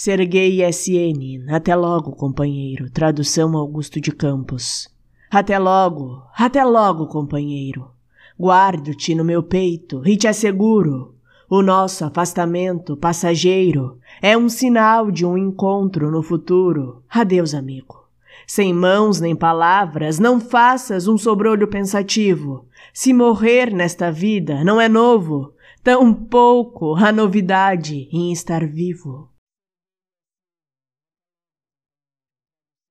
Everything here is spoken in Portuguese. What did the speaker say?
Serguei SN. É até logo, companheiro. Tradução Augusto de Campos. Até logo, até logo, companheiro. Guardo-te no meu peito e te asseguro. O nosso afastamento passageiro é um sinal de um encontro no futuro. Adeus, amigo. Sem mãos nem palavras, não faças um sobrolho pensativo. Se morrer nesta vida não é novo, Tão pouco a novidade em estar vivo.